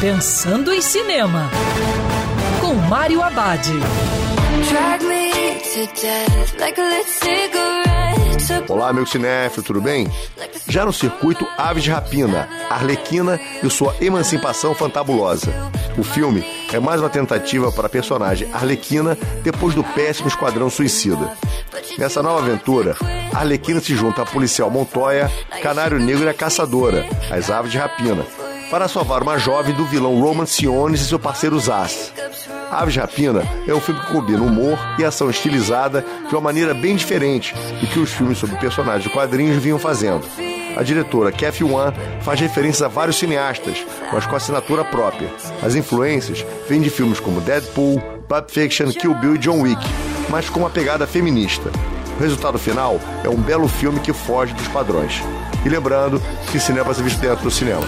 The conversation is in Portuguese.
Pensando em Cinema, com Mário Abad. Olá, meu cinéfilo, tudo bem? Já no circuito Aves de Rapina, Arlequina e sua emancipação fantabulosa. O filme é mais uma tentativa para a personagem Arlequina depois do péssimo Esquadrão Suicida. Nessa nova aventura, Arlequina se junta à policial Montoya, Canário Negro e a Caçadora, as Aves de Rapina, para salvar uma jovem do vilão Roman Siones e seu parceiro Zaz. Aves Rapina é um filme que combina humor e ação estilizada de uma maneira bem diferente do que os filmes sobre personagens de quadrinhos vinham fazendo. A diretora Kathy Wan faz referências a vários cineastas, mas com assinatura própria. As influências vêm de filmes como Deadpool, Pulp Fiction, Kill Bill e John Wick, mas com uma pegada feminista. O resultado final é um belo filme que foge dos padrões. E lembrando que cinema se visto dentro do cinema.